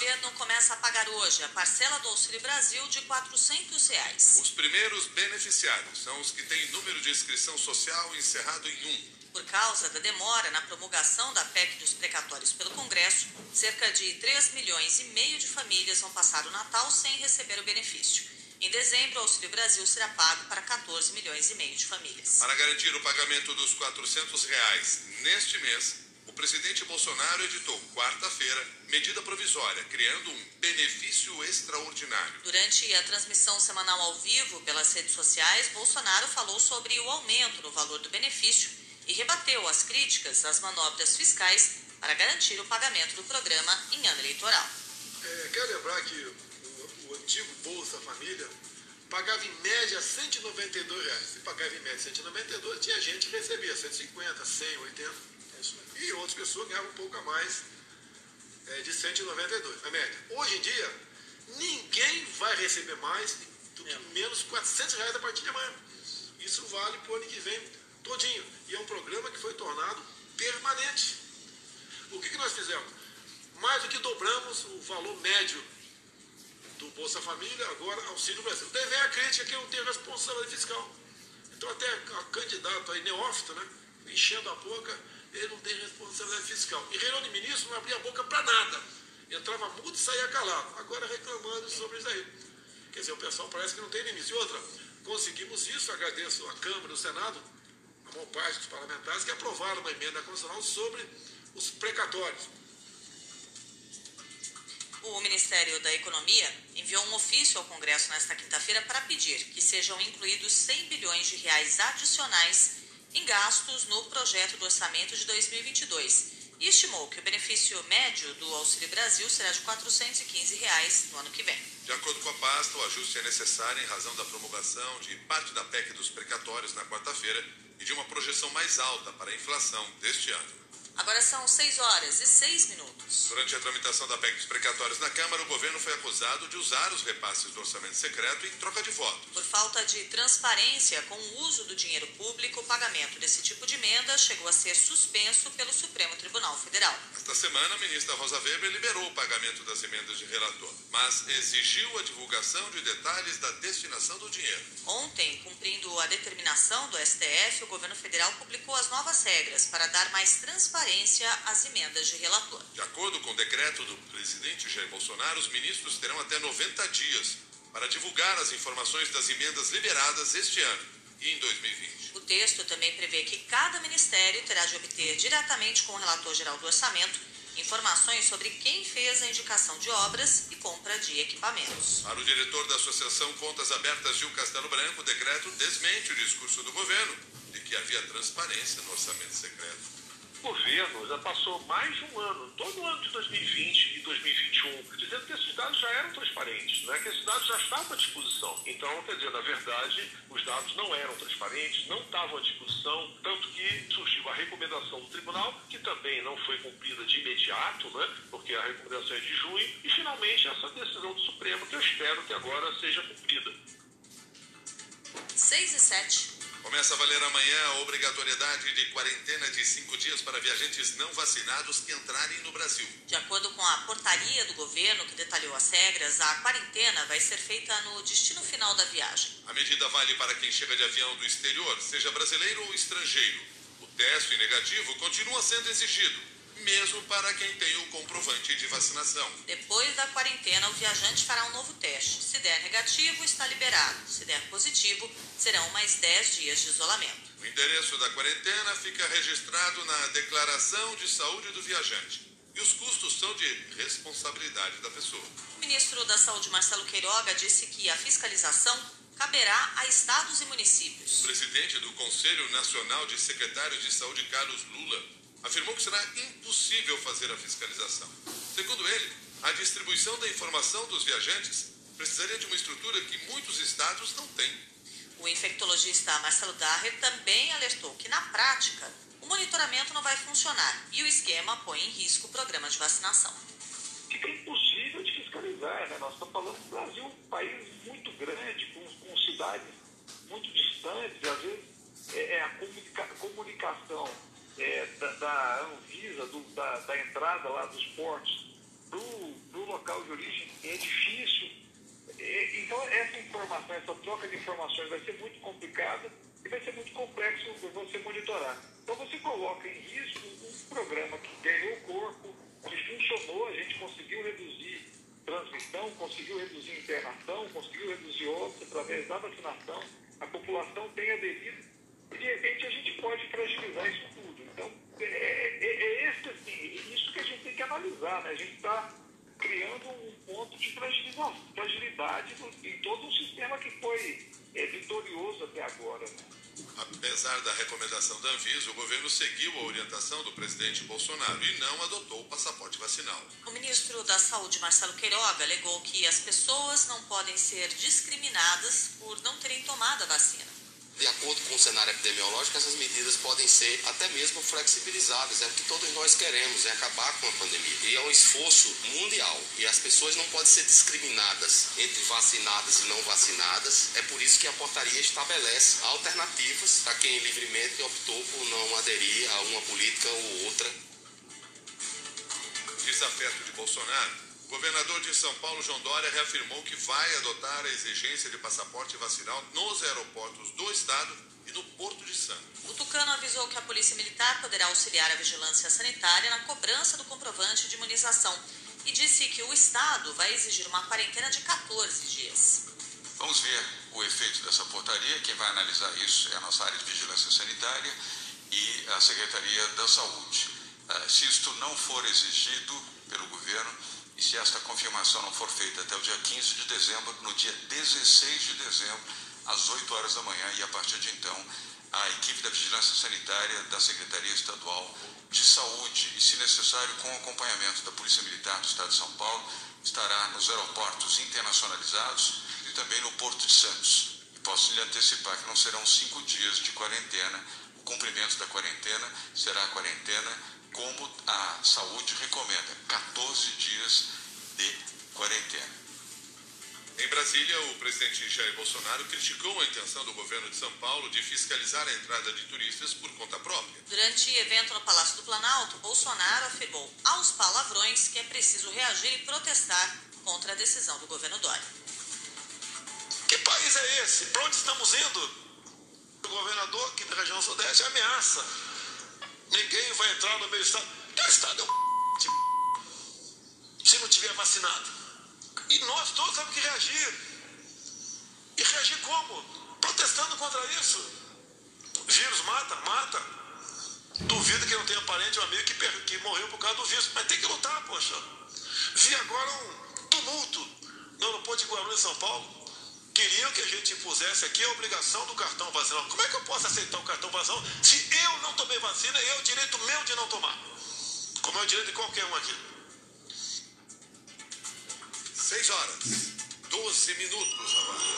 governo começa a pagar hoje a parcela do Auxílio Brasil de 400 reais. Os primeiros beneficiários são os que têm número de inscrição social encerrado em 1. Por causa da demora na promulgação da PEC dos precatórios pelo Congresso, cerca de 3 milhões e meio de famílias vão passar o Natal sem receber o benefício. Em dezembro, o Auxílio Brasil será pago para 14 milhões e meio de famílias. Para garantir o pagamento dos 400 reais neste mês, presidente Bolsonaro editou quarta-feira medida provisória, criando um benefício extraordinário. Durante a transmissão semanal ao vivo pelas redes sociais, Bolsonaro falou sobre o aumento no valor do benefício e rebateu as críticas às manobras fiscais para garantir o pagamento do programa em ano eleitoral. É, quero lembrar que o, o, antigo Bolsa Família pagava em média 192 reais. Se pagava em média 192, tinha gente que recebia 150, 100, 80. E outras pessoas ganhavam um pouco a mais é, de 192, a média. Hoje em dia, ninguém vai receber mais do que menos 400 reais a partir de amanhã. Isso vale para o ano que vem todinho. E é um programa que foi tornado permanente. O que, que nós fizemos? Mais do que dobramos o valor médio do Bolsa Família, agora Auxílio Brasil. Daí vem a crítica que eu tenho responsabilidade fiscal. Então até a candidato aí, neófito, né? Enchendo a boca, ele não tem responsabilidade fiscal. E reunião de ministro não abria a boca para nada. Entrava mudo e saía calado. Agora reclamando sobre isso aí. Quer dizer, o pessoal parece que não tem limite. E outra, conseguimos isso, agradeço a Câmara e o Senado, a maior parte dos parlamentares, que aprovaram uma emenda constitucional sobre os precatórios. O Ministério da Economia enviou um ofício ao Congresso nesta quinta-feira para pedir que sejam incluídos 100 bilhões de reais adicionais em gastos no projeto do orçamento de 2022 e estimou que o benefício médio do Auxílio Brasil será de 415 reais no ano que vem. De acordo com a pasta, o ajuste é necessário em razão da promulgação de parte da PEC dos precatórios na quarta-feira e de uma projeção mais alta para a inflação deste ano. Agora são 6 horas e 6 minutos. Durante a tramitação da PEC dos precatórios na Câmara, o governo foi acusado de usar os repasses do orçamento secreto em troca de votos. Por falta de transparência com o uso do dinheiro público, o pagamento desse tipo de emenda chegou a ser suspenso pelo Supremo Tribunal Federal. Esta semana, a ministra Rosa Weber liberou o pagamento das emendas de relator, mas exigiu a divulgação de detalhes da destinação do dinheiro. Ontem, cumprindo a determinação do STF, o governo federal publicou as novas regras para dar mais transparência às emendas de relator. De acordo com o decreto do presidente Jair Bolsonaro, os ministros terão até 90 dias para divulgar as informações das emendas liberadas este ano e em 2020. O texto também prevê que cada ministério terá de obter diretamente com o relator geral do orçamento informações sobre quem fez a indicação de obras e compra de equipamentos. Para o diretor da Associação Contas Abertas, Gil Castelo Branco, o decreto desmente o discurso do governo de que havia transparência no orçamento secreto. Governo já passou mais de um ano, todo o ano de 2020 e 2021, dizendo que esses dados já eram transparentes, né? que esses dados já estavam à disposição. Então, quer dizer, na verdade, os dados não eram transparentes, não estavam à disposição, tanto que surgiu a recomendação do tribunal, que também não foi cumprida de imediato, né? porque a recomendação é de junho, e finalmente essa decisão do Supremo, que eu espero que agora seja cumprida. 6 e 7. Começa a valer amanhã a obrigatoriedade de quarentena de cinco dias para viajantes não vacinados que entrarem no Brasil. De acordo com a portaria do governo que detalhou as regras, a quarentena vai ser feita no destino final da viagem. A medida vale para quem chega de avião do exterior, seja brasileiro ou estrangeiro. O teste negativo continua sendo exigido, mesmo para quem tem o comprovante de vacinação. Depois da quarentena, o viajante fará um novo teste. Se der negativo, está liberado. Se der positivo, serão mais 10 dias de isolamento. O endereço da quarentena fica registrado na declaração de saúde do viajante. E os custos são de responsabilidade da pessoa. O ministro da Saúde, Marcelo Queiroga, disse que a fiscalização caberá a estados e municípios. O presidente do Conselho Nacional de Secretários de Saúde, Carlos Lula, afirmou que será impossível fazer a fiscalização. Segundo ele, a distribuição da informação dos viajantes precisaria de uma estrutura que muitos estados não têm. O infectologista Marcelo Darrer também alertou que, na prática, o monitoramento não vai funcionar e o esquema põe em risco o programa de vacinação. Fica impossível de fiscalizar, né? Nós estamos falando do Brasil, um país muito grande, com, com cidades muito distantes, às vezes é, é a comunica comunicação é, da, da, Anvisa, do, da, da, entrada lá dos portos para o local de origem é difícil. Então, essa informação, essa troca de informações vai ser muito complicada e vai ser muito complexo você monitorar. Então, você coloca em risco um programa que ganhou corpo, que funcionou, a gente conseguiu reduzir transmissão, conseguiu reduzir internação, conseguiu reduzir óbito através da vacinação, a população tem aderido e, de repente, a gente pode fragilizar isso analisar, né? A gente está criando um ponto de fragilidade em todo um sistema que foi é, vitorioso até agora. Né? Apesar da recomendação da Anvisa, o governo seguiu a orientação do presidente Bolsonaro e não adotou o passaporte vacinal. O ministro da Saúde, Marcelo Queiroga, alegou que as pessoas não podem ser discriminadas por não terem tomado a vacina de acordo com o cenário epidemiológico, essas medidas podem ser até mesmo flexibilizadas. É o que todos nós queremos, é acabar com a pandemia. E é um esforço mundial. E as pessoas não podem ser discriminadas entre vacinadas e não vacinadas. É por isso que a portaria estabelece alternativas para quem livremente optou por não aderir a uma política ou outra. Desafeto de Bolsonaro governador de São Paulo, João Dória, reafirmou que vai adotar a exigência de passaporte vacinal nos aeroportos do estado e no Porto de Santos. O Tucano avisou que a Polícia Militar poderá auxiliar a vigilância sanitária na cobrança do comprovante de imunização e disse que o estado vai exigir uma quarentena de 14 dias. Vamos ver o efeito dessa portaria. Quem vai analisar isso é a nossa área de vigilância sanitária e a Secretaria da Saúde. Eh, se isto não for exigido pelo governo, e se esta confirmação não for feita até o dia 15 de dezembro, no dia 16 de dezembro, às 8 horas da manhã, e a partir de então, a equipe da Vigilância Sanitária da Secretaria Estadual de Saúde e, se necessário, com acompanhamento da Polícia Militar do Estado de São Paulo, estará nos aeroportos internacionalizados e também no Porto de Santos. E posso lhe antecipar que não serão cinco dias de quarentena. O cumprimento da quarentena será a quarentena como a saúde recomenda, 14 dias de quarentena. Em Brasília, o presidente Jair Bolsonaro criticou a intenção do governo de São Paulo de fiscalizar a entrada de turistas por conta própria. Durante evento no Palácio do Planalto, Bolsonaro afirmou aos palavrões que é preciso reagir e protestar contra a decisão do governo Dória. Que país é esse? Para onde estamos indo? O governador aqui da região sudeste ameaça Ninguém vai entrar no meu estado. Teu estado é um se não tiver vacinado. E nós todos temos que reagir. E reagir como? Protestando contra isso. O vírus mata, mata. Duvido que não tenha parente ou amigo que, que morreu por causa do vírus. Mas tem que lutar, poxa. Vi agora um tumulto no aeroporto de Guarulhos, São Paulo que a gente impusesse aqui a obrigação do cartão vacinal. Como é que eu posso aceitar o cartão vacinal se eu não tomei vacina e é o direito meu de não tomar? Como é o direito de qualquer um aqui. 6 horas, 12 minutos agora.